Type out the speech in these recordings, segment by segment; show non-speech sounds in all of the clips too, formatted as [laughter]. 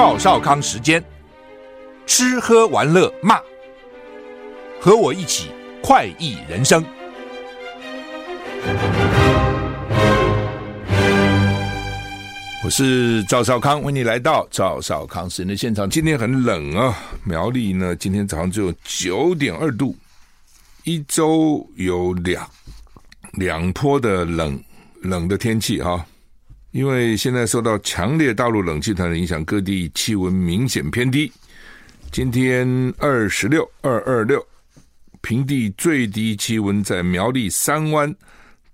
赵少康时间，吃喝玩乐骂，和我一起快意人生。我是赵少康，欢迎你来到赵少康时间的现场。今天很冷啊，苗栗呢，今天早上只有九点二度，一周有两两波的冷冷的天气哈。因为现在受到强烈大陆冷气团的影响，各地气温明显偏低。今天二十六二二六，平地最低气温在苗栗三湾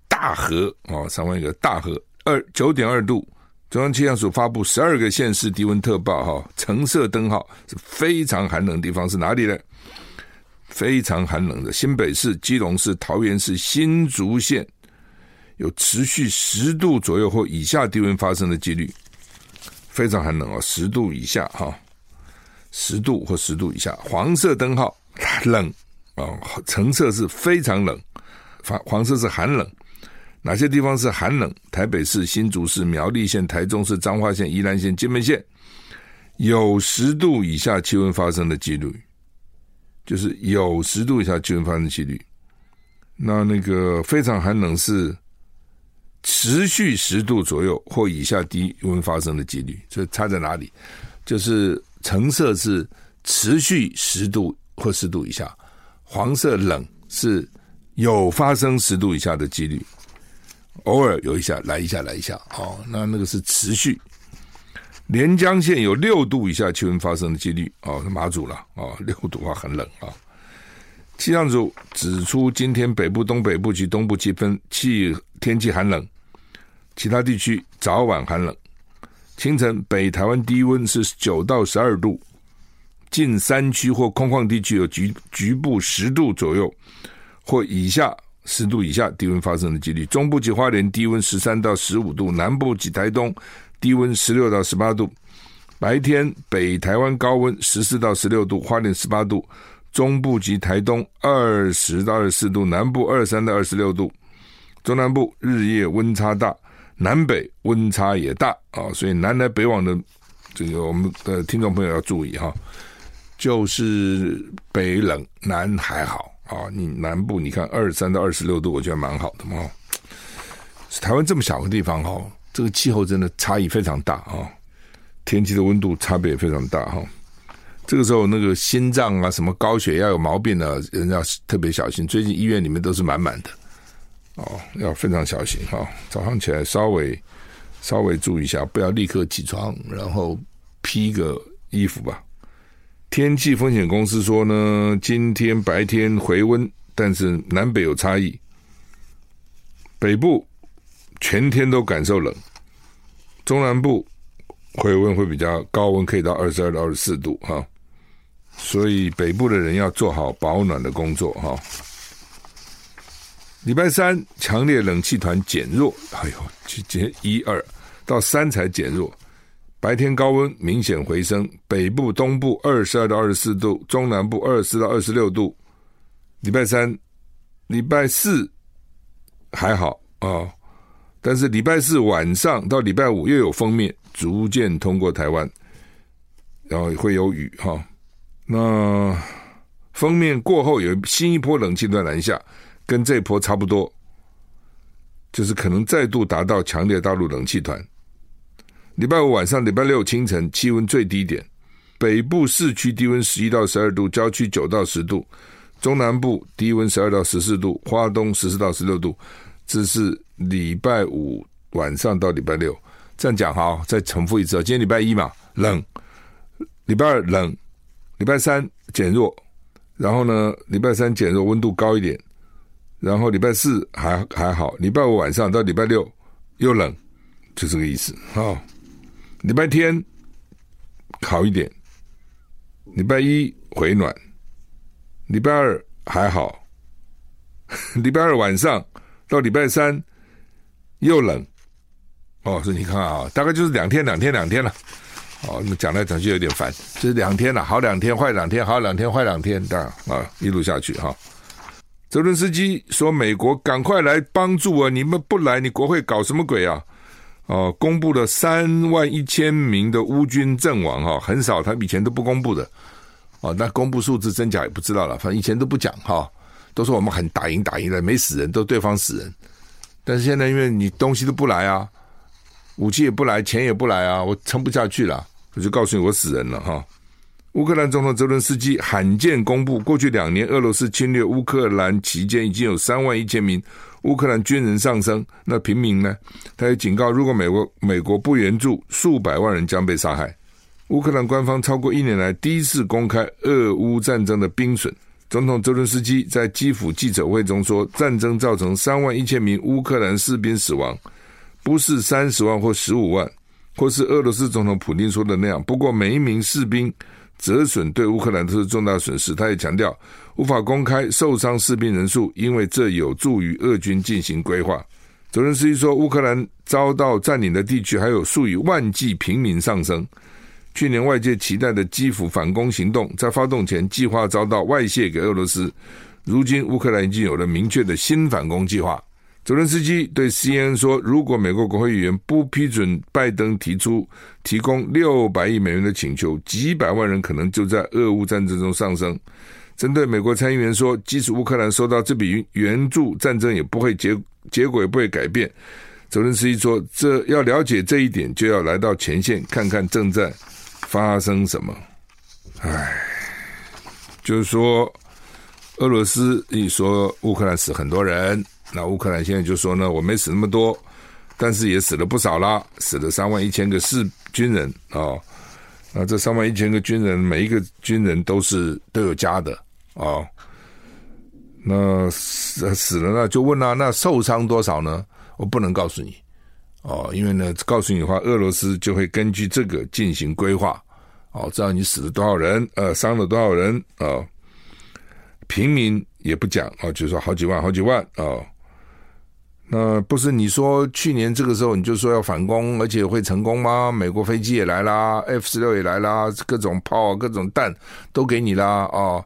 大河哦，三湾一个大河二九点二度。中央气象署发布十二个县市低温特报哈，橙色灯号是非常寒冷的地方是哪里呢？非常寒冷的新北市、基隆市、桃园市、新竹县。有持续十度左右或以下低温发生的几率，非常寒冷哦，十度以下哈，十度或十度以下。黄色灯号冷哦，橙色是非常冷，黄黄色是寒冷。哪些地方是寒冷？台北市、新竹市、苗栗县、台中市、彰化县、宜兰县、金门县，有十度以下气温发生的几率，就是有十度以下气温发生的几率。那那个非常寒冷是。持续十度左右或以下低温发生的几率，这差在哪里？就是橙色是持续十度或十度以下，黄色冷是有发生十度以下的几率，偶尔有一下来一下来一下哦，那那个是持续。连江县有六度以下气温发生的几率哦，马祖了哦，六度啊很冷啊。气象组指出，今天北部、东北部及东部气分气天气寒冷。其他地区早晚寒冷，清晨北台湾低温是九到十二度，近山区或空旷地区有局局部十度左右或以下十度以下低温发生的几率。中部及花莲低温十三到十五度，南部及台东低温十六到十八度。白天北台湾高温十四到十六度，花莲十八度，中部及台东二十到二十四度，南部二十三到二十六度。中南部日夜温差大。南北温差也大啊，所以南来北往的这个我们的听众朋友要注意哈，就是北冷南还好啊。你南部你看二三到二十六度，我觉得蛮好的嘛。台湾这么小个地方哈，这个气候真的差异非常大啊，天气的温度差别也非常大哈。这个时候那个心脏啊、什么高血压有毛病的人要特别小心，最近医院里面都是满满的。哦，要非常小心哈！早上起来稍微稍微注意一下，不要立刻起床，然后披个衣服吧。天气风险公司说呢，今天白天回温，但是南北有差异。北部全天都感受冷，中南部回温会比较高温，可以到二十二到二十四度哈。所以北部的人要做好保暖的工作哈。礼拜三强烈冷气团减弱，哎呦，去减一二到三才减弱。白天高温明显回升，北部、东部二十二到二十四度，中南部二十四到二十六度。礼拜三、礼拜四还好啊、但是礼拜四晚上到礼拜五又有锋面逐渐通过台湾，然后会有雨哈、哦。那封面过后有新一波冷气团南下。跟这一波差不多，就是可能再度达到强烈大陆冷气团。礼拜五晚上、礼拜六清晨气温最低点，北部市区低温十一到十二度，郊区九到十度，中南部低温十二到十四度，花东十四到十六度。这是礼拜五晚上到礼拜六，这样讲哈，再重复一次。今天礼拜一嘛，冷；礼拜二冷；礼拜三减弱，然后呢，礼拜三减弱，温度高一点。然后礼拜四还还好，礼拜五晚上到礼拜六又冷，就这个意思啊、哦。礼拜天好一点，礼拜一回暖，礼拜二还好，[laughs] 礼拜二晚上到礼拜三又冷。哦，所以你看啊，大概就是两天两天两天了。哦，那么讲来讲去有点烦，就是两天了，好两天，坏两天，好两天，坏两天，这样啊，一路下去哈。泽伦斯基说：“美国赶快来帮助啊！你们不来，你国会搞什么鬼啊？哦，公布了三万一千名的乌军阵亡哈，很少，他以前都不公布的。哦，那公布数字真假也不知道了，反正以前都不讲哈，都说我们很打赢打赢了，没死人，都对方死人。但是现在因为你东西都不来啊，武器也不来，钱也不来啊，我撑不下去了，我就告诉你我死人了哈。乌克兰总统泽伦斯基罕见公布，过去两年俄罗斯侵略乌克兰期间，已经有三万一千名乌克兰军人丧生。那平民呢？他也警告，如果美国美国不援助，数百万人将被杀害。乌克兰官方超过一年来第一次公开俄乌战争的兵损。总统泽伦斯基在基辅记者会中说，战争造成三万一千名乌克兰士兵死亡，不是三十万或十五万，或是俄罗斯总统普京说的那样。不过每一名士兵。折损对乌克兰都是重大损失。他也强调，无法公开受伤士兵人数，因为这有助于俄军进行规划。泽伦斯基说，乌克兰遭到占领的地区还有数以万计平民丧生。去年外界期待的基辅反攻行动，在发动前计划遭到外泄给俄罗斯。如今，乌克兰已经有了明确的新反攻计划。泽伦斯基对 CNN 说：“如果美国国会议员不批准拜登提出提供六百亿美元的请求，几百万人可能就在俄乌战争中丧生。”针对美国参议员说：“即使乌克兰收到这笔援助，战争也不会结结果也不会改变。”泽伦斯基说：“这要了解这一点，就要来到前线看看正在发生什么。”唉，就是说，俄罗斯一说乌克兰死很多人。那乌克兰现在就说呢，我没死那么多，但是也死了不少啦，死了三万一千个士军人啊、那这三万一千个军人，每一个军人都是都有家的啊、那死死了呢，就问啊，那受伤多少呢？我不能告诉你哦，因为呢，告诉你的话，俄罗斯就会根据这个进行规划哦，知道你死了多少人，呃，伤了多少人啊、哦。平民也不讲、哦，就说好几万，好几万。哦那不是你说去年这个时候你就说要反攻，而且会成功吗？美国飞机也来啦，F 十六也来啦，各种炮、各种弹都给你啦哦，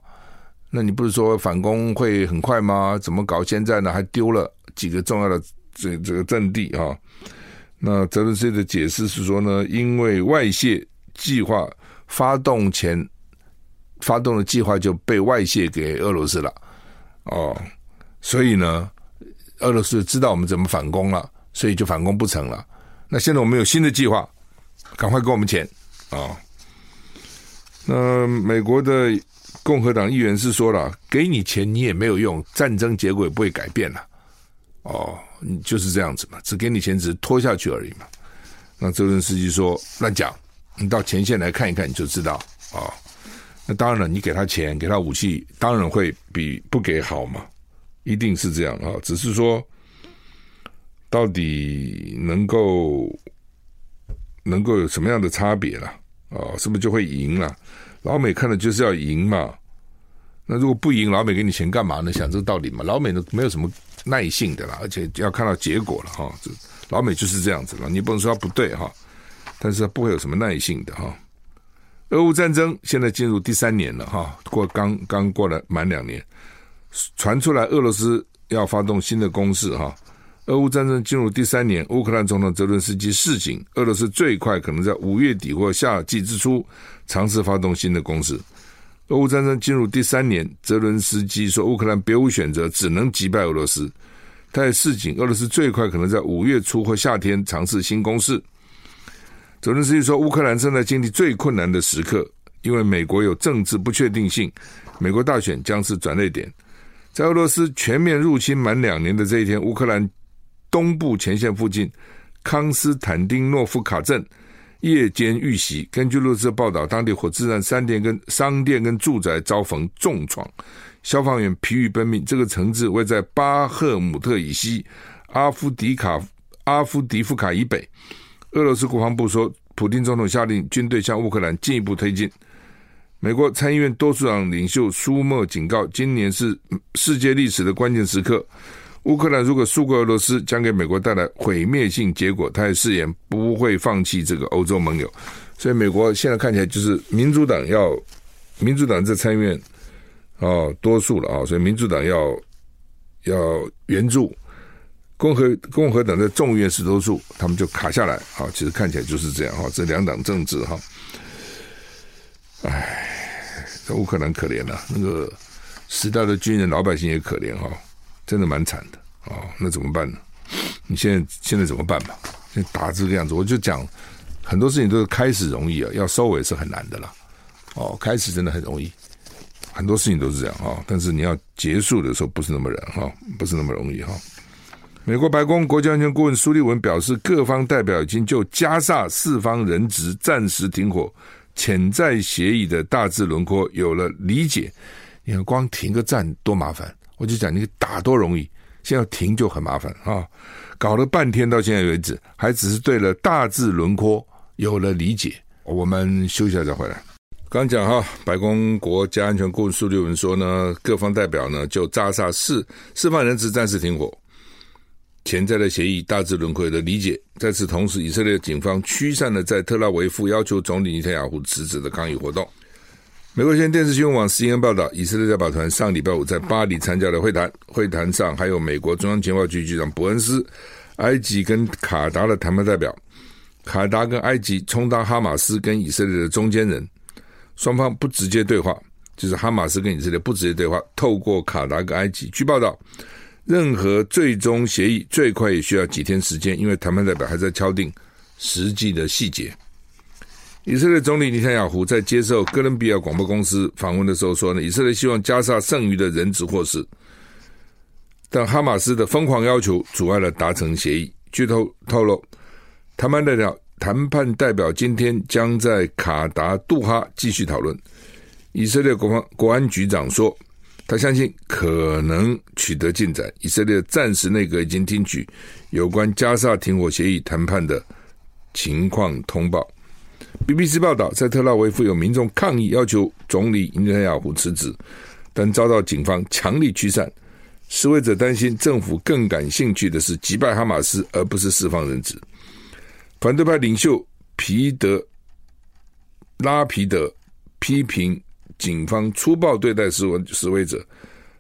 那你不是说反攻会很快吗？怎么搞？现在呢还丢了几个重要的这这个阵地啊？那泽伦斯基的解释是说呢，因为外泄计划发动前发动的计划就被外泄给俄罗斯了哦，所以呢。俄罗斯知道我们怎么反攻了，所以就反攻不成了。那现在我们有新的计划，赶快给我们钱啊、哦！那美国的共和党议员是说了，给你钱你也没有用，战争结果也不会改变了。哦，你就是这样子嘛，只给你钱，只是拖下去而已嘛。那泽伦斯基说乱讲，你到前线来看一看你就知道啊、哦。那当然了，你给他钱，给他武器，当然会比不给好嘛。一定是这样啊，只是说，到底能够能够有什么样的差别了啊？是不是就会赢了？老美看的就是要赢嘛。那如果不赢，老美给你钱干嘛呢？想这个道理嘛。老美呢没有什么耐性的啦，而且要看到结果了哈。这老美就是这样子了，你不能说他不对哈，但是他不会有什么耐性的哈。俄乌战争现在进入第三年了哈，过刚刚过了满两年。传出来，俄罗斯要发动新的攻势哈。俄乌战争进入第三年，乌克兰总统泽伦斯基示警，俄罗斯最快可能在五月底或夏季之初尝试发动新的攻势。俄乌战争进入第三年，泽伦斯基说，乌克兰别无选择，只能击败俄罗斯。他也示警，俄罗斯最快可能在五月初或夏天尝试新攻势。泽伦斯基说，乌克兰正在经历最困难的时刻，因为美国有政治不确定性，美国大选将是转捩点。在俄罗斯全面入侵满两年的这一天，乌克兰东部前线附近康斯坦丁诺夫卡镇夜间遇袭。根据路透社报道，当地火车站、商店跟商店跟住宅遭逢重创，消防员疲于奔命。这个城市位在巴赫姆特以西，阿夫迪卡阿夫迪夫卡以北。俄罗斯国防部说，普京总统下令军队向乌克兰进一步推进。美国参议院多数党领袖舒默警告，今年是世界历史的关键时刻。乌克兰如果输过俄罗斯，将给美国带来毁灭性结果。他也誓言不会放弃这个欧洲盟友。所以，美国现在看起来就是民主党要，民主党在参议院哦多数了啊，所以民主党要要援助共和共和党在众议院是多数，他们就卡下来。好，其实看起来就是这样哈。这两党政治哈，哎，这乌克兰可怜了，那个时代的军人，老百姓也可怜哈，真的蛮惨的啊。那怎么办呢？你现在现在怎么办吧？现在打这个样子，我就讲很多事情都是开始容易啊，要收尾是很难的啦。哦，开始真的很容易，很多事情都是这样啊，但是你要结束的时候不是那么难哈，不是那么容易哈。美国白宫国家安全顾问苏利文表示，各方代表已经就加萨四方人质暂时停火潜在协议的大致轮廓有了理解。你看，光停个战多麻烦，我就讲你打多容易，现在停就很麻烦啊！搞了半天到现在为止，还只是对了大致轮廓有了理解。我们休息一下再回来。刚讲哈，白宫国家安全顾问苏利文说呢，各方代表呢就扎萨市释放人质暂时停火。潜在的协议大致轮廓的理解。在此同时，以色列警方驱散了在特拉维夫要求总理尼坦雅胡辞职的抗议活动。美国现电视新闻网 CNN 报道，以色列代表团上礼拜五在巴黎参加了会谈，会谈上还有美国中央情报局局长伯恩斯、埃及跟卡达的谈判代表。卡达跟埃及充当哈马斯跟以色列的中间人，双方不直接对话，就是哈马斯跟以色列不直接对话，透过卡达跟埃及。据报道。任何最终协议最快也需要几天时间，因为谈判代表还在敲定实际的细节。以色列总理尼坦雅胡在接受哥伦比亚广播公司访问的时候说呢，以色列希望加沙剩余的人质获释，但哈马斯的疯狂要求阻碍了达成协议。据透透露，谈判代表谈判代表今天将在卡达杜哈继续讨论。以色列国防国安局长说。他相信可能取得进展。以色列暂时内阁已经听取有关加萨停火协议谈判的情况通报。BBC 报道，在特拉维夫有民众抗议，要求总理内塔亚胡辞职，但遭到警方强力驱散。示威者担心政府更感兴趣的是击败哈马斯，而不是释放人质。反对派领袖皮德拉皮德批评。警方粗暴对待示威示威者。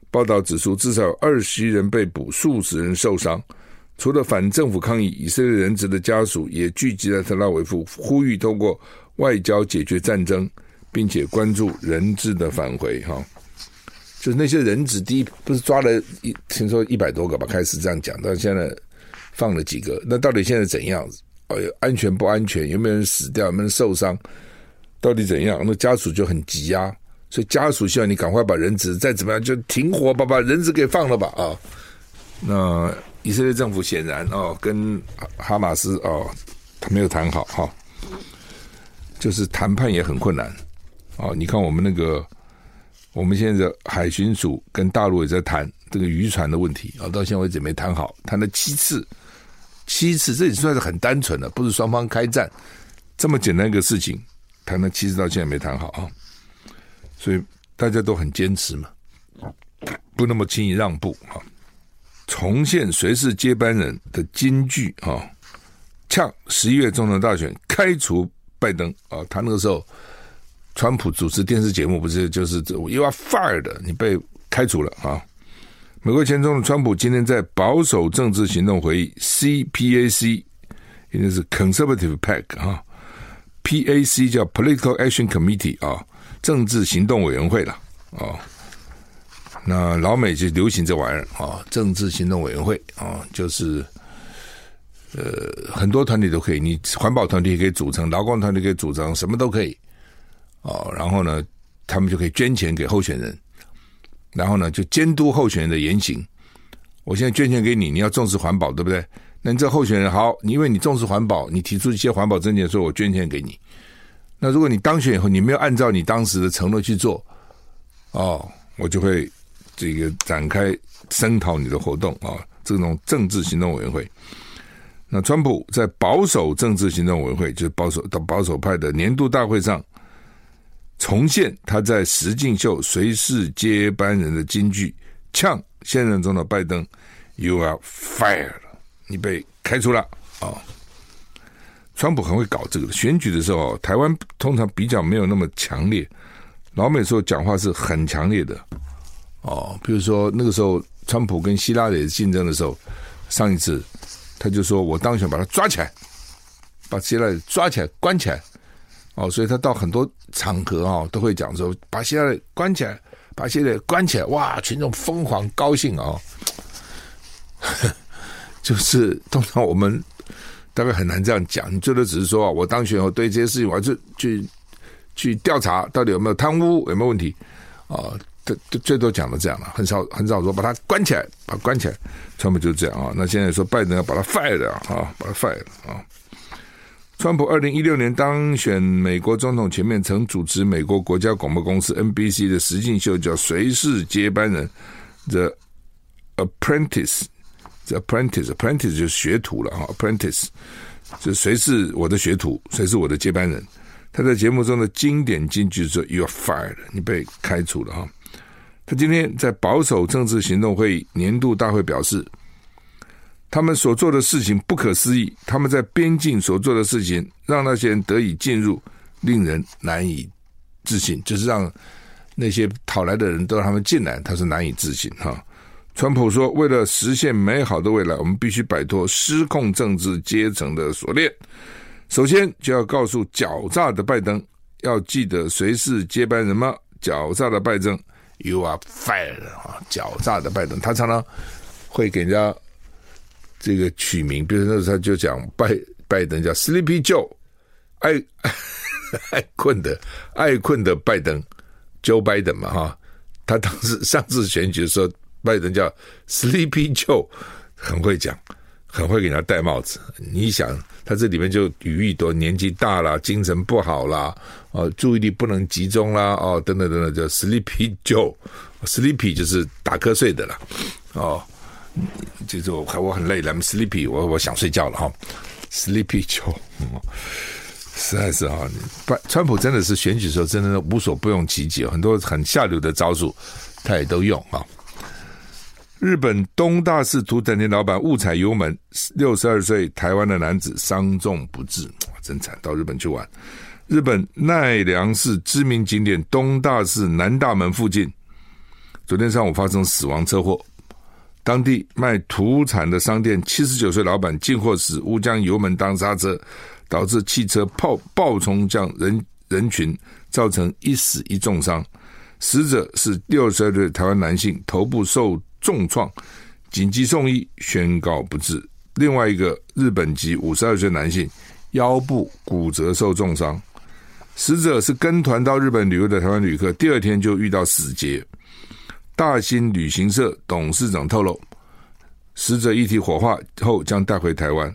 报道指出，至少有二十一人被捕，数十人受伤。除了反政府抗议，以色列人质的家属也聚集在特拉维夫，呼吁通过外交解决战争，并且关注人质的返回。哈，就是那些人质，第一不是抓了一，听说一百多个吧？开始这样讲，到现在放了几个？那到底现在怎样？哎哦，安全不安全？有没有人死掉？有没有人受伤？到底怎样？那家属就很急呀。所以家属希望你赶快把人质再怎么样就停火吧，把人质给放了吧啊！那以色列政府显然哦跟哈马斯哦他没有谈好哈，就是谈判也很困难哦。你看我们那个我们现在海巡署跟大陆也在谈这个渔船的问题啊，到现在为止没谈好，谈了七次，七次这也算是很单纯的，不是双方开战这么简单一个事情，谈了七次到现在没谈好啊。所以大家都很坚持嘛，不那么轻易让步哈。重现谁是接班人的金句啊，呛十一月总统大选开除拜登啊。他那个时候，川普主持电视节目不是就是 “You are fired”，你被开除了啊。美国前总统川普今天在保守政治行动会议 （CPAC），也就是 Conservative Pack 啊，PAC 叫 Political Action Committee 啊。政治行动委员会了哦，那老美就流行这玩意儿啊，政治行动委员会啊，就是呃很多团体都可以，你环保团体也可以组成，劳工团体可以组成，什么都可以哦。然后呢，他们就可以捐钱给候选人，然后呢就监督候选人的言行。我现在捐钱给你，你要重视环保，对不对？那你这候选人好，因为你重视环保，你提出一些环保政见，所以我捐钱给你。那如果你当选以后，你没有按照你当时的承诺去做，哦，我就会这个展开声讨你的活动啊、这种政治行动委员会。那川普在保守政治行动委员会，就是保守到保守派的年度大会上，重现他在实境秀谁是接班人的金句，呛现任总统拜登，You are fired，你被开除了啊。川普很会搞这个，选举的时候，台湾通常比较没有那么强烈。老美时候讲话是很强烈的，哦，比如说那个时候，川普跟希拉里竞争的时候，上一次他就说我当选把他抓起来，把希拉里抓起来关起来，哦，所以他到很多场合啊、哦、都会讲说把希拉里关起来，把希拉里关起来，哇，群众疯狂高兴啊、哦，[laughs] 就是通常我们大概很难这样讲，你最多只是说啊，我当选后对这些事情我要去去去调查到底有没有贪污有没有问题啊。哦最最多讲的这样了，很少很少说把他关起来，把他关起来，川普就是这样啊。那现在说拜登要把他 fire 了啊，把他 fire 了啊。川普二零一六年当选美国总统前面，曾主持美国国家广播公司 NBC 的实境秀，叫《谁是接班人》？The Apprentice Apprentice，The Apprentice，Apprentice 就是学徒了哈，Apprentice 就谁是我的学徒，谁是我的接班人。他在节目中的经典金句说：“You are fired，你被开除了哈。”他今天在保守政治行动会议年度大会表示，他们所做的事情不可思议。他们在边境所做的事情，让那些人得以进入，令人难以置信。就是让那些讨来的人都让他们进来，他是难以置信哈。川普说：“为了实现美好的未来，我们必须摆脱失控政治阶层的锁链。首先，就要告诉狡诈的拜登，要记得谁是接班人吗？狡诈的拜登。” You are fired 啊！狡诈的拜登，他常常会给人家这个取名，比如说那时候他就讲拜拜登叫 Sleepy Joe，爱 [laughs] 爱困的爱困的拜登，Joe Biden 嘛哈。他当时上次选举的时候，拜登叫 Sleepy Joe，很会讲，很会给人家戴帽子。你想。他这里面就语义多，年纪大了，精神不好啦，哦，注意力不能集中啦，哦，等等等等，叫 Sleepy Joe，Sleepy 就是打瞌睡的了，哦，就是我我很累了，I'm sleepy，我我想睡觉了哈，Sleepy Joe，嗯，实在是哈，拜川普真的是选举的时候真的无所不用其极，很多很下流的招数他也都用啊。日本东大寺土产店老板误踩油门，六十二岁台湾的男子伤重不治，真惨！到日本去玩。日本奈良市知名景点东大寺南大门附近，昨天上午发生死亡车祸。当地卖土产的商店七十九岁老板进货时误将油门当刹车，导致汽车爆爆冲向人人群，造成一死一重伤。死者是六十二岁台湾男性，头部受重创，紧急送医，宣告不治。另外一个日本籍五十二岁男性，腰部骨折受重伤。死者是跟团到日本旅游的台湾旅客，第二天就遇到死劫。大新旅行社董事长透露，死者遗体火化后将带回台湾。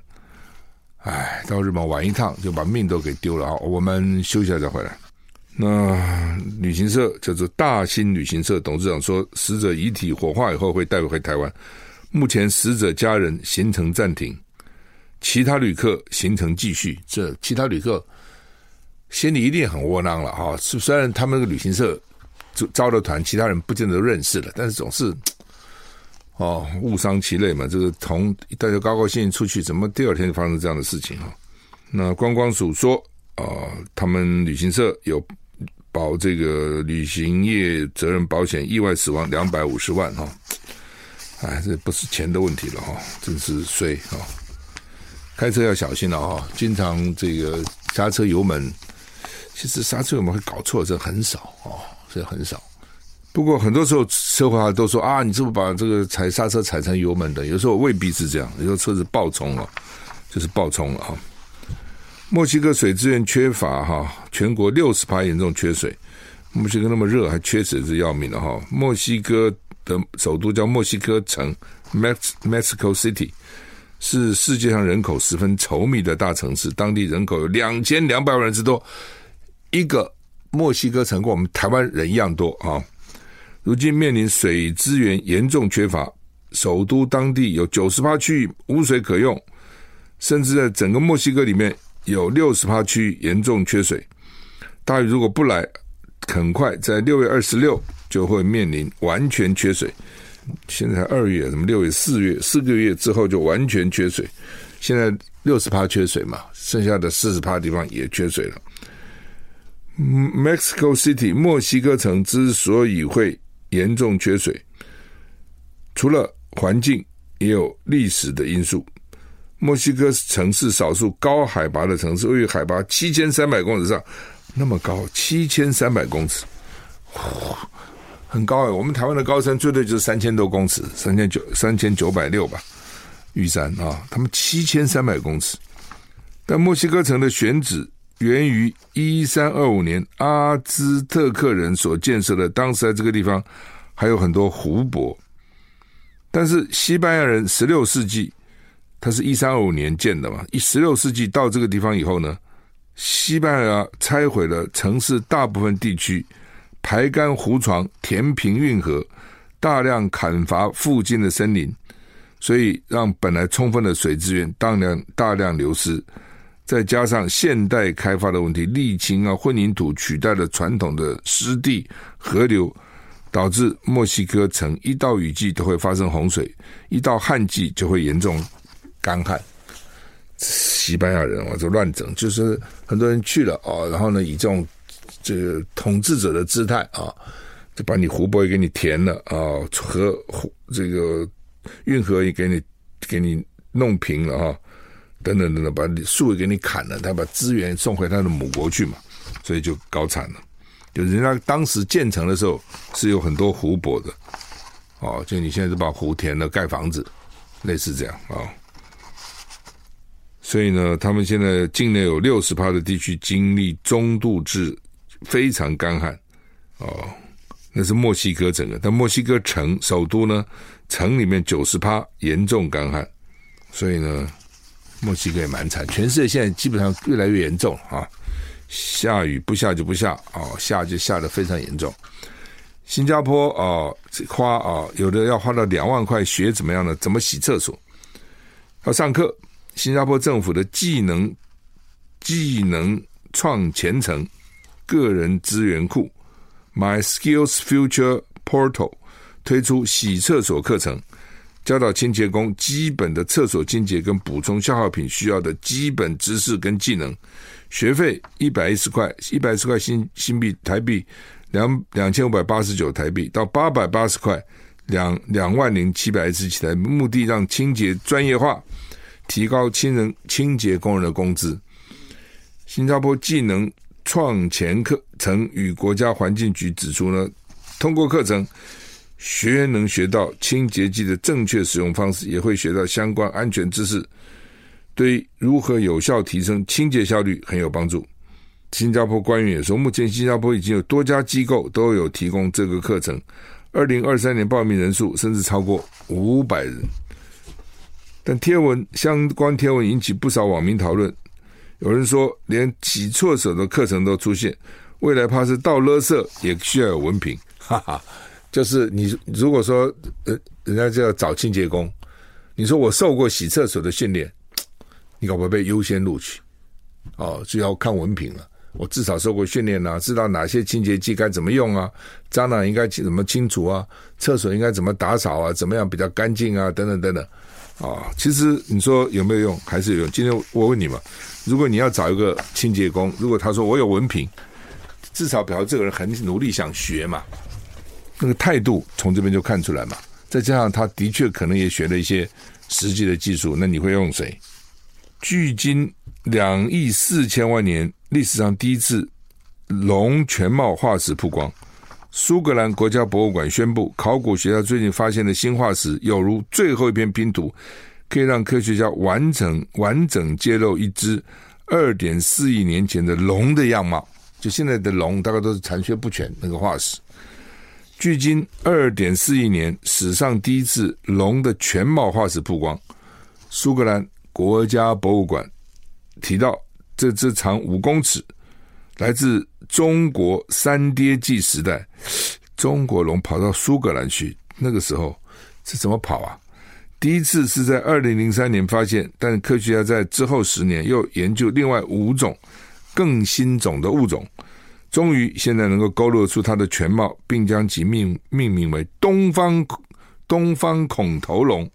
哎，到日本玩一趟就把命都给丢了啊！我们休息一下再回来。那旅行社叫做大新旅行社董事长说，死者遗体火化以后会带回台湾。目前死者家人行程暂停，其他旅客行程继续。这其他旅客心里一定很窝囊了哈。虽然他们那个旅行社就招了团，其他人不见得认识了，但是总是哦误伤其类嘛。这个同大家高高兴兴出去，怎么第二天就发生这样的事情哈？那观光署说啊、呃，他们旅行社有。保这个旅行业责任保险，意外死亡两百五十万哈，哎，这不是钱的问题了哈，真是衰哈。开车要小心了哈，经常这个刹车油门，其实刹车油门会搞错，这很少哦，这很少。不过很多时候车祸都说啊，你是不是把这个踩刹车踩成油门的？有时候未必是这样，有时候车子爆冲了，就是爆冲了哈。墨西哥水资源缺乏哈，全国六十趴严重缺水。墨西哥那么热，还缺水是要命的哈。墨西哥的首都叫墨西哥城 （Mexico City），是世界上人口十分稠密的大城市，当地人口有两千两百万人之多。一个墨西哥城跟我们台湾人一样多啊。如今面临水资源严重缺乏，首都当地有九十趴区域无水可用，甚至在整个墨西哥里面。有六十趴区严重缺水，大雨如果不来，很快在六月二十六就会面临完全缺水。现在二月，什么六月、四月，四个月之后就完全缺水。现在六十趴缺水嘛，剩下的四十趴地方也缺水了。Mexico City 墨西哥城之所以会严重缺水，除了环境也有历史的因素。墨西哥城市少数高海拔的城市，位于海拔七千三百公尺上，那么高，七千三百公尺，很高哎。我们台湾的高山最多就是三千多公尺，三千九三千九百六吧，玉山啊，他们七千三百公尺。但墨西哥城的选址源于一三二五年阿兹特克人所建设的，当时在这个地方还有很多湖泊，但是西班牙人十六世纪。它是一三二五年建的嘛？一十六世纪到这个地方以后呢，西班牙拆毁了城市大部分地区，排干湖床，填平运河，大量砍伐附近的森林，所以让本来充分的水资源大量大量流失。再加上现代开发的问题，沥青啊、混凝土取代了传统的湿地河流，导致墨西哥城一到雨季都会发生洪水，一到旱季就会严重。干旱，西班牙人啊，就乱整，就是很多人去了啊，然后呢，以这种这个统治者的姿态啊，就把你湖泊也给你填了啊，河湖这个运河也给你给你弄平了啊，等等等等，把树也给你砍了，他把资源送回他的母国去嘛，所以就搞惨了。就人家当时建成的时候是有很多湖泊的，哦，就你现在就把湖填了盖房子，类似这样啊。所以呢，他们现在境内有六十趴的地区经历中度至非常干旱，哦，那是墨西哥整个，但墨西哥城首都呢，城里面九十趴严重干旱，所以呢，墨西哥也蛮惨。全世界现在基本上越来越严重啊，下雨不下就不下，哦，下就下得非常严重。新加坡啊，花啊，有的要花到两万块学怎么样呢？怎么洗厕所？要上课。新加坡政府的技能技能创前程个人资源库 My Skills Future Portal 推出洗厕所课程，教导清洁工基本的厕所清洁跟补充消耗品需要的基本知识跟技能。学费一百一十块，一百一十块新新币台币两两千五百八十九台币到八百八十块两两万零七百一十七台，目的让清洁专业化。提高清人清洁工人的工资。新加坡技能创前课程与国家环境局指出呢，通过课程，学员能学到清洁剂的正确使用方式，也会学到相关安全知识，对如何有效提升清洁效率很有帮助。新加坡官员也说，目前新加坡已经有多家机构都有提供这个课程，二零二三年报名人数甚至超过五百人。但贴文相关贴文引起不少网民讨论，有人说连洗厕所的课程都出现，未来怕是倒垃圾也需要有文凭，哈哈，就是你如果说呃人家就要找清洁工，你说我受过洗厕所的训练，你可不可以被优先录取？哦，就要看文凭了，我至少受过训练啊，知道哪些清洁剂该怎么用啊，蟑螂应该怎么清除啊，厕所应该怎么打扫啊，怎么样比较干净啊，等等等等。啊、其实你说有没有用，还是有用。今天我问你嘛，如果你要找一个清洁工，如果他说我有文凭，至少表示这个人很努力想学嘛，那个态度从这边就看出来嘛。再加上他的确可能也学了一些实际的技术，那你会用谁？距今两亿四千万年，历史上第一次龙全貌化石曝光。苏格兰国家博物馆宣布，考古学家最近发现的新化石有如最后一片拼图，可以让科学家完整完整揭露一只二点四亿年前的龙的样貌。就现在的龙，大概都是残缺不全那个化石。距今二点四亿年，史上第一次龙的全貌化石曝光。苏格兰国家博物馆提到，这只长五公尺。来自中国三叠纪时代，中国龙跑到苏格兰去，那个时候是怎么跑啊？第一次是在二零零三年发现，但科学家在之后十年又研究另外五种更新种的物种，终于现在能够勾勒出它的全貌，并将其命命名为东方东方孔头龙。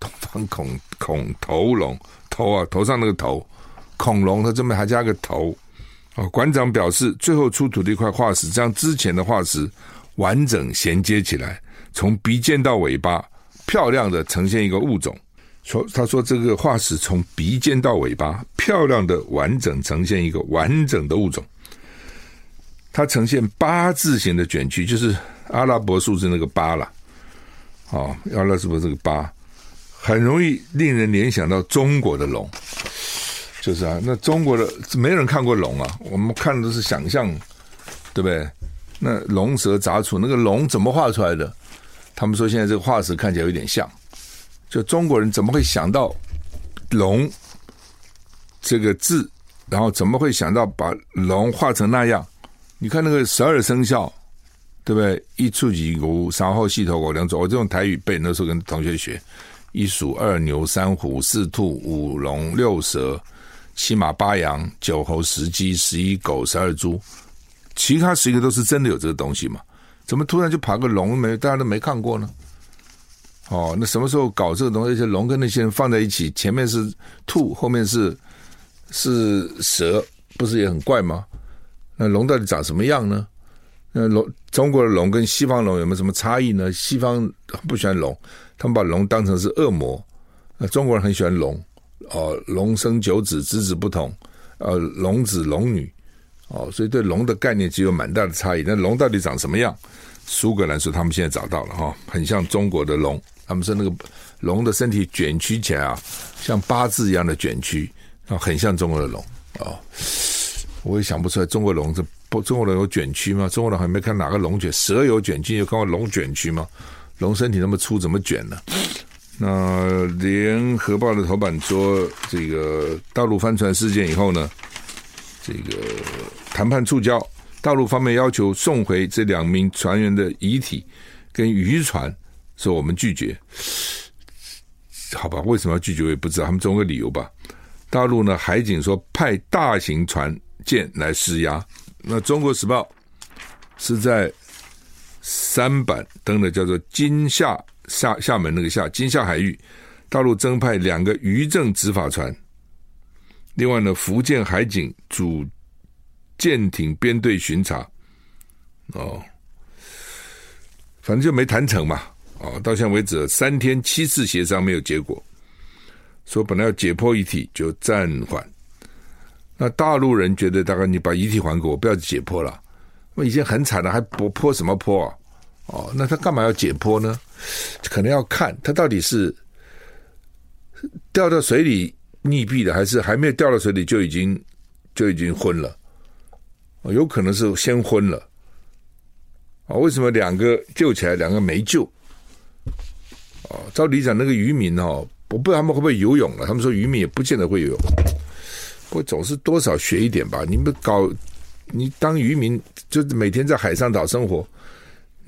东方孔孔头龙头啊，头上那个头，恐龙它这边还加个头。哦，馆长表示，最后出土的一块化石将之前的化石完整衔接起来，从鼻尖到尾巴漂亮的呈现一个物种。说他说这个化石从鼻尖到尾巴，漂亮的完整呈现一个完整的物种。它呈现八字形的卷曲，就是阿拉伯数字那个八了。哦，阿拉伯这个八，很容易令人联想到中国的龙。就是啊，那中国的没人看过龙啊，我们看的都是想象，对不对？那龙蛇杂处，那个龙怎么画出来的？他们说现在这个化石看起来有点像，就中国人怎么会想到龙这个字，然后怎么会想到把龙画成那样？你看那个十二生肖，对不对？一触即古，三后细头狗两种。我这种台语背，那时候跟同学学：一鼠、二牛、三虎、四兔、五龙、六蛇、七马、八羊、九猴、十鸡、十一狗、十二猪。其他十一个都是真的有这个东西嘛？怎么突然就爬个龙没？大家都没看过呢？哦，那什么时候搞这个东西？而且龙跟那些人放在一起，前面是兔，后面是是蛇，不是也很怪吗？那龙到底长什么样呢？那龙，中国的龙跟西方龙有没有什么差异呢？西方不喜欢龙，他们把龙当成是恶魔。那中国人很喜欢龙，哦，龙生九子，子子不同，呃，龙子龙女，哦，所以对龙的概念只有蛮大的差异。那龙到底长什么样？苏格兰说他们现在找到了哈、很像中国的龙。他们说那个龙的身体卷曲起来啊，像八字一样的卷曲啊，很像中国的龙。哦我也想不出来，中国龙这不中国龙有卷曲吗？中国龙还没看哪个龙卷，蛇有卷曲，有看过龙卷曲吗？龙身体那么粗，怎么卷呢？那联合报的头版说，这个大陆帆船事件以后呢，这个谈判触礁，大陆方面要求送回这两名船员的遗体跟渔船，说我们拒绝。好吧，为什么要拒绝？我也不知道，他们总有个理由吧。大陆呢，海警说派大型船。舰来施压，那《中国时报》是在三版登的，叫做“今夏厦厦门那个厦金厦海域”，大陆增派两个渔政执法船。另外呢，福建海警组舰艇编队巡查。哦，反正就没谈成嘛。哦，到现在为止三天七次协商没有结果，说本来要解剖遗体就暂缓。那大陆人觉得，大概你把遗体还给我，不要解剖了。我已经很惨了，还剖剖什么剖啊？哦，那他干嘛要解剖呢？可能要看他到底是掉到水里溺毙的，还是还没有掉到水里就已经就已经昏了？有可能是先昏了。啊，为什么两个救起来，两个没救？哦，照理讲，那个渔民哦，我不知道他们会不会游泳了。他们说渔民也不见得会游泳。我总是多少学一点吧。你们搞，你当渔民就是每天在海上岛生活，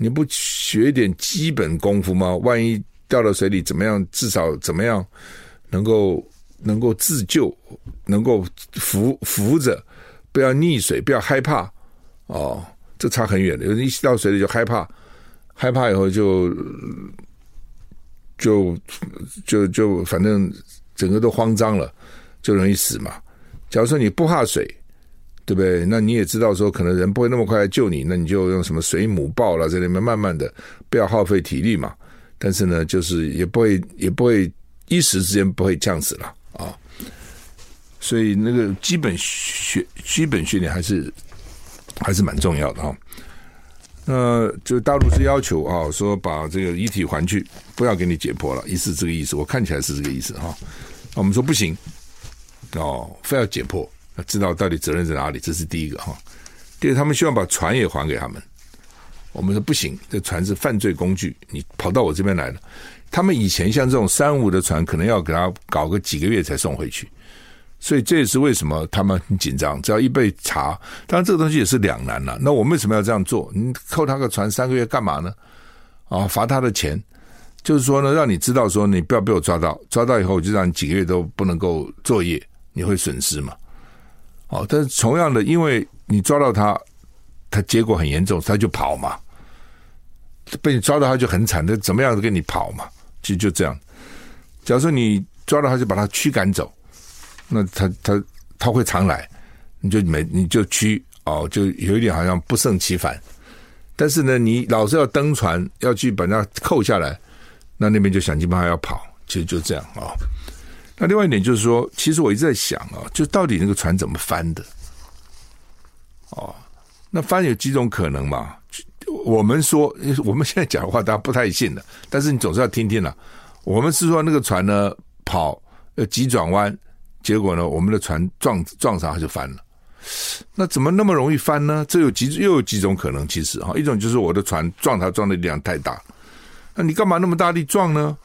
你不学一点基本功夫吗？万一掉到水里怎么样？至少怎么样能够能够自救，能够扶扶着，不要溺水，不要害怕哦。这差很远的。有人一到水里就害怕，害怕以后就就就就反正整个都慌张了，就容易死嘛。假如说你不怕水，对不对？那你也知道说，可能人不会那么快来救你，那你就用什么水母抱了，在里面慢慢的，不要耗费体力嘛。但是呢，就是也不会也不会一时之间不会这样子了啊。所以那个基本学基本训练还是还是蛮重要的哈。那就大陆是要求啊，说把这个遗体还去，不要给你解剖了，意思这个意思，我看起来是这个意思哈。我们说不行。哦，非要解剖，知道到底责任在哪里，这是第一个哈。第二，他们希望把船也还给他们。我们说不行，这船是犯罪工具，你跑到我这边来了。他们以前像这种三无的船，可能要给他搞个几个月才送回去。所以这也是为什么他们很紧张。只要一被查，当然这个东西也是两难了。那我为什么要这样做？你扣他个船三个月干嘛呢？啊，罚他的钱。就是说呢，让你知道说你不要被我抓到，抓到以后我就让你几个月都不能够作业。你会损失嘛？哦，但是同样的，因为你抓到他，他结果很严重，他就跑嘛。被你抓到他就很惨，他怎么样都跟你跑嘛。其实就这样。假如说你抓到他就把他驱赶走，那他他他会常来，你就没你就驱哦，就有一点好像不胜其烦。但是呢，你老是要登船要去把他扣下来，那那边就想尽办法要跑，其实就这样啊、哦。那另外一点就是说，其实我一直在想啊，就到底那个船怎么翻的？哦，那翻有几种可能嘛？我们说，[laughs] 我们现在讲的话，大家不太信的，但是你总是要听听了。我们是说那个船呢跑呃急转弯，结果呢我们的船撞撞上它就翻了。那怎么那么容易翻呢？这有几又有几种可能，其实哈，一种就是我的船撞它撞的力量太大，那你干嘛那么大力撞呢？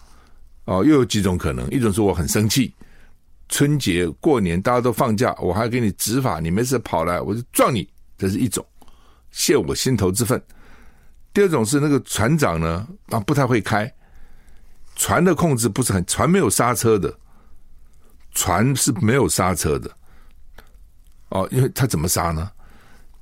哦，又有几种可能，一种是我很生气，春节过年大家都放假，我还给你执法，你没事跑来我就撞你，这是一种泄我心头之愤。第二种是那个船长呢啊不太会开，船的控制不是很，船没有刹车的，船是没有刹车的。哦，因为他怎么刹呢？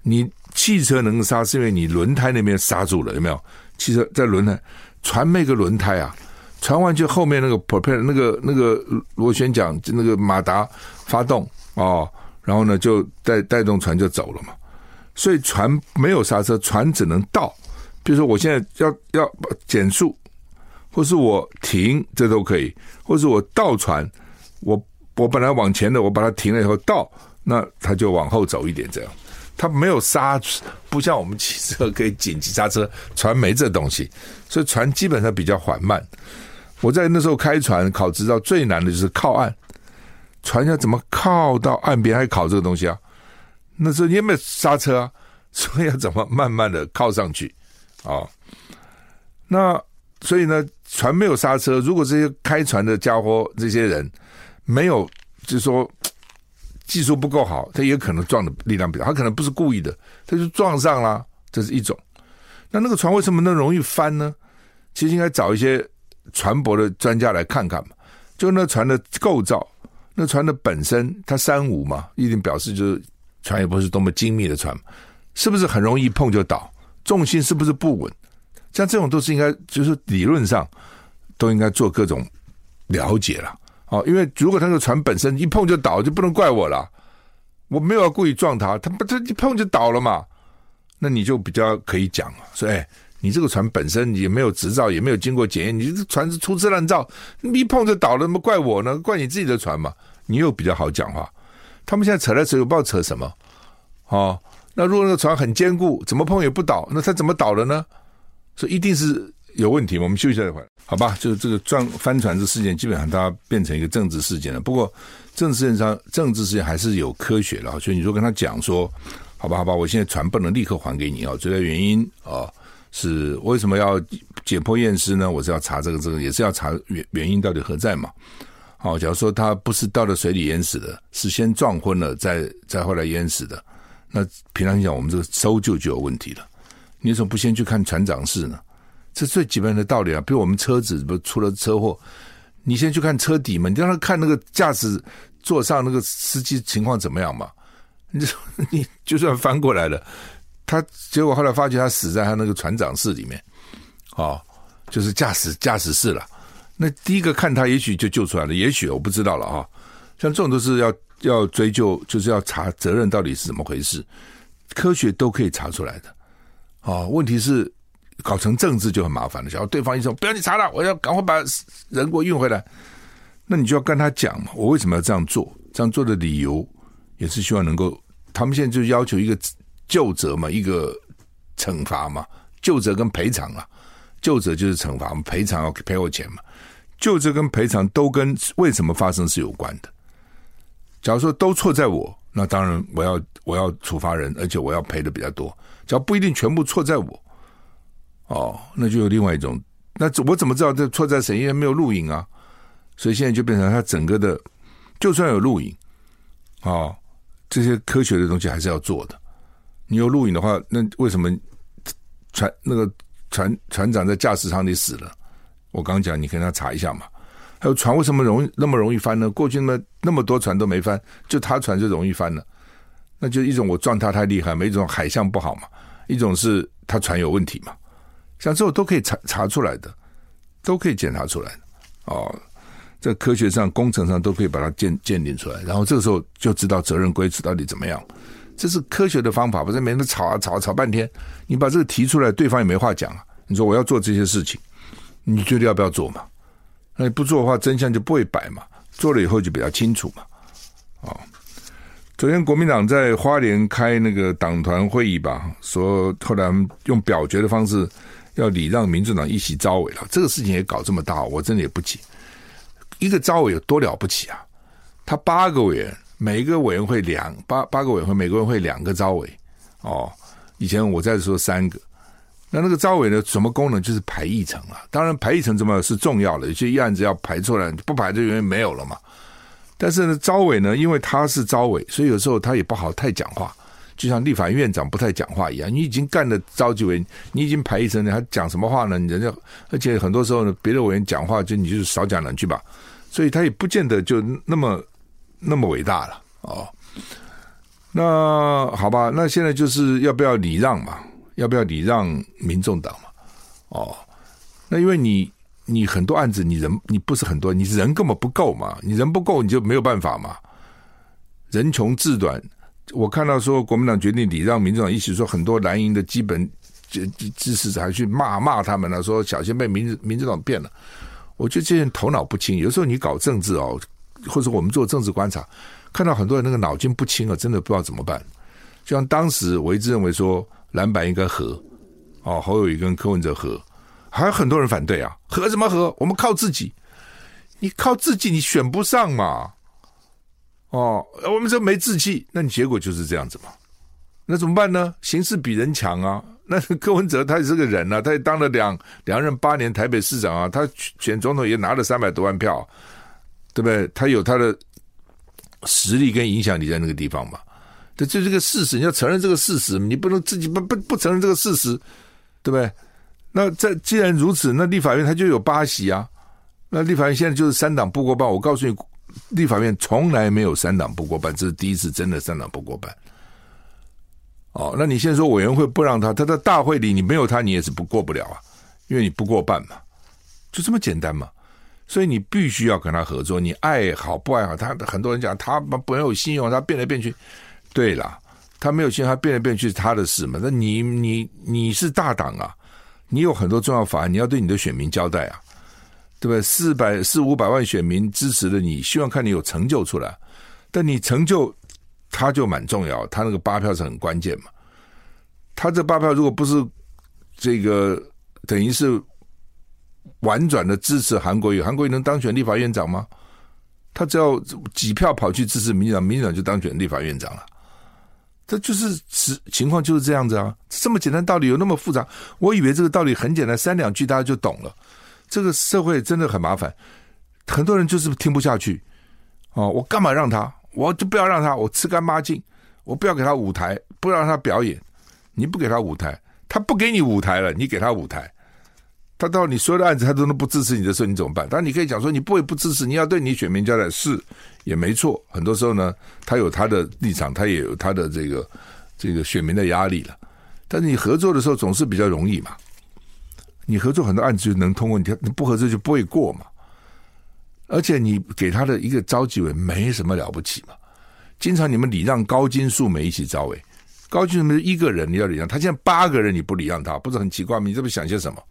你汽车能刹，是因为你轮胎那边刹住了，有没有？汽车在轮胎，船没个轮胎啊，船完就后面那个 p r o p e l l e 那个那个螺旋桨，那个马达发动哦，然后呢就带带动船就走了嘛。所以船没有刹车，船只能倒。比如说我现在要要减速，或是我停，这都可以；或是我倒船，我我本来往前的，我把它停了以后倒。那它就往后走一点，这样，它没有刹，不像我们汽车可以紧急刹车，船没这东西，所以船基本上比较缓慢。我在那时候开船考执照最难的就是靠岸，船要怎么靠到岸边还考这个东西啊？那时候你有没有刹车啊？所以要怎么慢慢的靠上去啊？那所以呢，船没有刹车，如果这些开船的家伙这些人没有，就是说。技术不够好，他也可能撞的力量比较，他可能不是故意的，他就撞上了，这是一种。那那个船为什么那么容易翻呢？其实应该找一些船舶的专家来看看嘛。就那船的构造，那船的本身，它三五嘛，一定表示就是船也不是多么精密的船，是不是很容易碰就倒？重心是不是不稳？像这种都是应该，就是理论上都应该做各种了解了。哦，因为如果他的船本身一碰就倒，就不能怪我了。我没有要故意撞他，他不，他一碰就倒了嘛。那你就比较可以讲了，说，哎，你这个船本身也没有执照，也没有经过检验，你这船是粗制滥造，一碰就倒了，怎么怪我呢？怪你自己的船嘛。你又比较好讲话。他们现在扯来扯去，不知道扯什么。哦，那如果那个船很坚固，怎么碰也不倒，那它怎么倒了呢？所以一定是。有问题，我们休息一会儿，好吧？就是这个撞翻船这事件，基本上它变成一个政治事件了。不过政治事件上，政治事件还是有科学的。所以你说跟他讲说，好吧，好吧，我现在船不能立刻还给你啊，主要原因啊是为什么要解剖验尸呢？我是要查这个，这个也是要查原原因到底何在嘛？好，假如说他不是到了水里淹死的，是先撞昏了，再再后来淹死的，那平常讲我们这个搜救就有问题了。你为什么不先去看船长室呢？这最基本的道理啊，比如我们车子不出了车祸，你先去看车底嘛，你让他看那个驾驶座上那个司机情况怎么样嘛？你你就算翻过来了，他结果后来发觉他死在他那个船长室里面，哦，就是驾驶驾驶室了。那第一个看他，也许就救出来了，也许我不知道了啊。像这种都是要要追究，就是要查责任到底是怎么回事，科学都可以查出来的。哦，问题是。搞成政治就很麻烦了。假如对方一说不要你查了，我要赶快把人给我运回来，那你就要跟他讲嘛。我为什么要这样做？这样做的理由也是希望能够，他们现在就要求一个究责嘛，一个惩罚嘛，究责跟赔偿啊。究责就是惩罚，赔偿要赔我钱嘛。究责跟赔偿都跟为什么发生是有关的。假如说都错在我，那当然我要我要处罚人，而且我要赔的比较多。只要不一定全部错在我。哦，那就有另外一种。那我怎么知道这错在谁？因为没有录影啊，所以现在就变成他整个的，就算有录影，哦，这些科学的东西还是要做的。你有录影的话，那为什么船那个船船长在驾驶舱里死了？我刚讲，你跟他查一下嘛。还有船为什么容易那么容易翻呢？过去那么那么多船都没翻，就他船就容易翻了。那就一种我撞他太厉害，一种海象不好嘛，一种是他船有问题嘛。像这种都可以查查出来的，都可以检查出来的哦，在科学上、工程上都可以把它鉴鉴定出来，然后这个时候就知道责任归属到底怎么样。这是科学的方法，不是每天吵啊吵啊吵半天。你把这个提出来，对方也没话讲啊。你说我要做这些事情，你觉得要不要做嘛？那你不做的话，真相就不会摆嘛。做了以后就比较清楚嘛。哦，昨天国民党在花莲开那个党团会议吧，说后来用表决的方式要礼让民进党一席召委了。这个事情也搞这么大，我真的也不解。一个招委有多了不起啊？他八个委员，每一个委员会两八八个委员会，每个委员会两个招委。哦，以前我在说三个。那那个招委呢？什么功能？就是排议程啊。当然，排议程这么是重要的？有些议案子要排出来，不排就永远没有了嘛。但是呢，招委呢，因为他是招委，所以有时候他也不好太讲话。就像立法院院长不太讲话一样。你已经干了召集委，你已经排议程你还讲什么话呢？人家而且很多时候呢，别的委员讲话就你就少讲两句吧。所以他也不见得就那么那么伟大了哦。那好吧，那现在就是要不要礼让嘛？要不要礼让民众党嘛？哦，那因为你你很多案子，你人你不是很多，你人根本不够嘛，你人不够，你就没有办法嘛。人穷志短，我看到说国民党决定礼让民众党，一起说很多蓝营的基本支支持者还去骂骂他们了，说小心被民民进党变了。我觉得这些人头脑不清，有时候你搞政治哦，或者我们做政治观察，看到很多人那个脑筋不清啊，真的不知道怎么办。就像当时我一直认为说。蓝白应该合，哦，侯友谊跟柯文哲合，还有很多人反对啊，合什么合？我们靠自己，你靠自己，你选不上嘛，哦，我们这没志气，那你结果就是这样子嘛，那怎么办呢？形势比人强啊，那柯文哲他也是个人啊，他也当了两两任八年台北市长啊，他选总统也拿了三百多万票，对不对？他有他的实力跟影响力在那个地方嘛。这就是个事实，你要承认这个事实，你不能自己不不不承认这个事实，对不对？那在既然如此，那立法院它就有八席啊。那立法院现在就是三党不过半，我告诉你，立法院从来没有三党不过半，这是第一次真的三党不过半。哦，那你现在说委员会不让他，他在大会里你没有他，你也是不过不了啊，因为你不过半嘛，就这么简单嘛。所以你必须要跟他合作，你爱好不爱好，他很多人讲他没有信用，他变来变去。对了，他没有信用，他变来变去是他的事嘛。那你你你是大党啊，你有很多重要法案，你要对你的选民交代啊，对不对？四百四五百万选民支持了你，希望看你有成就出来。但你成就他就蛮重要，他那个八票是很关键嘛。他这八票如果不是这个，等于是婉转的支持韩国瑜，韩国瑜能当选立法院长吗？他只要几票跑去支持民进党，民进党就当选立法院长了。这就是实情况就是这样子啊，这么简单道理有那么复杂？我以为这个道理很简单，三两句大家就懂了。这个社会真的很麻烦，很多人就是听不下去。哦，我干嘛让他？我就不要让他，我吃干抹净，我不要给他舞台，不让他表演。你不给他舞台，他不给你舞台了，你给他舞台。他到你所有的案子他都能不支持你的时候，你怎么办？当然你可以讲说你不会不支持，你要对你选民交代，是也没错。很多时候呢，他有他的立场，他也有他的这个这个选民的压力了。但是你合作的时候总是比较容易嘛，你合作很多案子就能通过，你你不合作就不会过嘛。而且你给他的一个召集委没什么了不起嘛。经常你们礼让高金素梅一起召委，高金素梅一个人你要礼让，他现在八个人你不礼让他，不是很奇怪吗？你这不想些什么？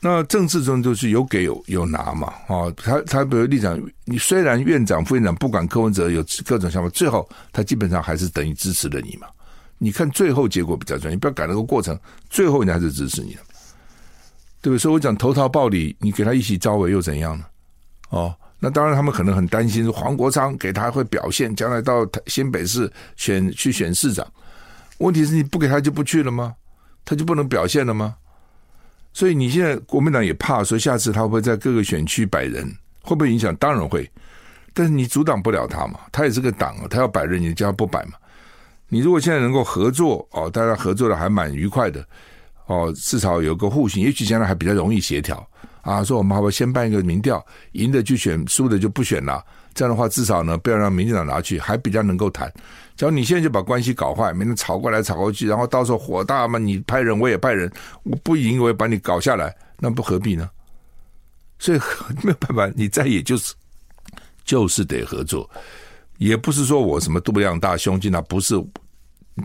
那政治中就是有给有有拿嘛，哦，他他比如立场，你虽然院长副院长不管柯文哲有各种想法，最后他基本上还是等于支持了你嘛。你看最后结果比较重要，你不要改那个过程，最后你还是支持你的，对不对？所以我讲投桃报李，你给他一起招委又怎样呢？哦，那当然他们可能很担心，黄国昌给他会表现，将来到新北市选去选市长，问题是你不给他就不去了吗？他就不能表现了吗？所以你现在国民党也怕说，下次他会不会在各个选区摆人，会不会影响？当然会，但是你阻挡不了他嘛，他也是个党啊，他要摆人，你叫他不摆嘛。你如果现在能够合作哦，大家合作的还蛮愉快的哦，至少有个互信，也许将来还比较容易协调啊。说我们好不好先办一个民调，赢的就选，输的就不选了。这样的话，至少呢不要让民进党拿去，还比较能够谈。假如你现在就把关系搞坏，每天吵过来吵过去，然后到时候火大嘛，你派人我也派人，我不赢我也把你搞下来，那不何必呢？所以没有办法，你再也就是就是得合作，也不是说我什么度量大胸襟啊，不是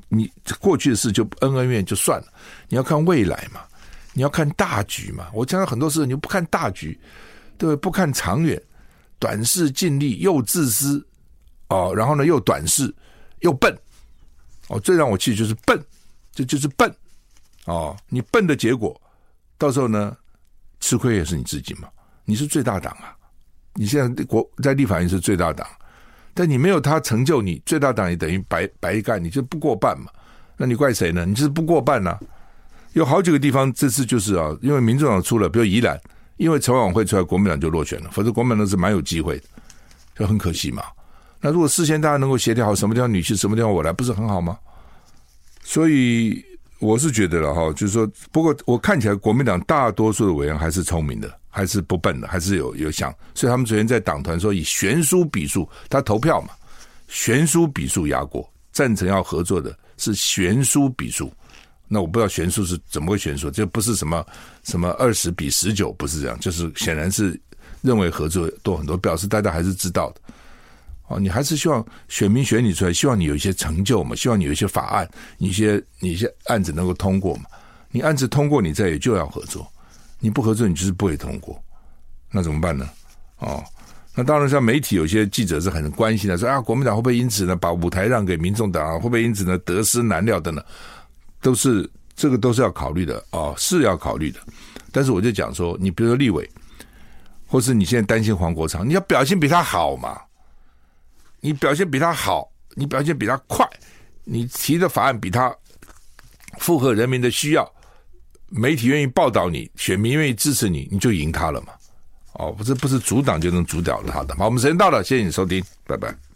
你过去的事就恩恩怨就算了，你要看未来嘛，你要看大局嘛。我讲了很多事，你不看大局。对，不看长远，短视尽力，又自私哦，然后呢又短视又笨哦，最让我气就是笨，这就，是笨哦，你笨的结果，到时候呢吃亏也是你自己嘛，你是最大党啊，你现在国在立法院是最大党，但你没有他成就你，最大党也等于白白干，你就不过半嘛，那你怪谁呢？你就是不过半呐、有好几个地方这次就是啊，因为民众党出了，比如宜兰。因为筹委会出来，国民党就落选了，否则国民党是蛮有机会的，就很可惜嘛。那如果事先大家能够协调好，什么地方你去，什么地方我来，不是很好吗？所以我是觉得了哈，就是说，不过我看起来国民党大多数的委员还是聪明的，还是不笨的，还是有有想，所以他们昨天在党团说以悬殊比数，他投票嘛，悬殊比数压过，赞成要合作的是悬殊比数。那我不知道悬殊是怎么个悬殊，这不是什么什么二十比十九，不是这样，就是显然是认为合作多很多，表示大家还是知道的。哦，你还是希望选民选你出来，希望你有一些成就嘛，希望你有一些法案，你一些你一些案子能够通过嘛。你案子通过，你再也就要合作，你不合作，你就是不会通过。那怎么办呢？哦，那当然像媒体有些记者是很关心的，说啊，国民党会不会因此呢把舞台让给民众党啊？会不会因此呢得失难料等等？都是这个都是要考虑的哦，是要考虑的。但是我就讲说，你比如说立委，或是你现在担心黄国昌，你要表现比他好嘛？你表现比他好，你表现比他快，你提的法案比他符合人民的需要，媒体愿意报道你，选民愿意支持你，你就赢他了嘛？哦，不是不是阻挡就能阻挡他的。好，我们时间到了，谢谢你收听，拜拜。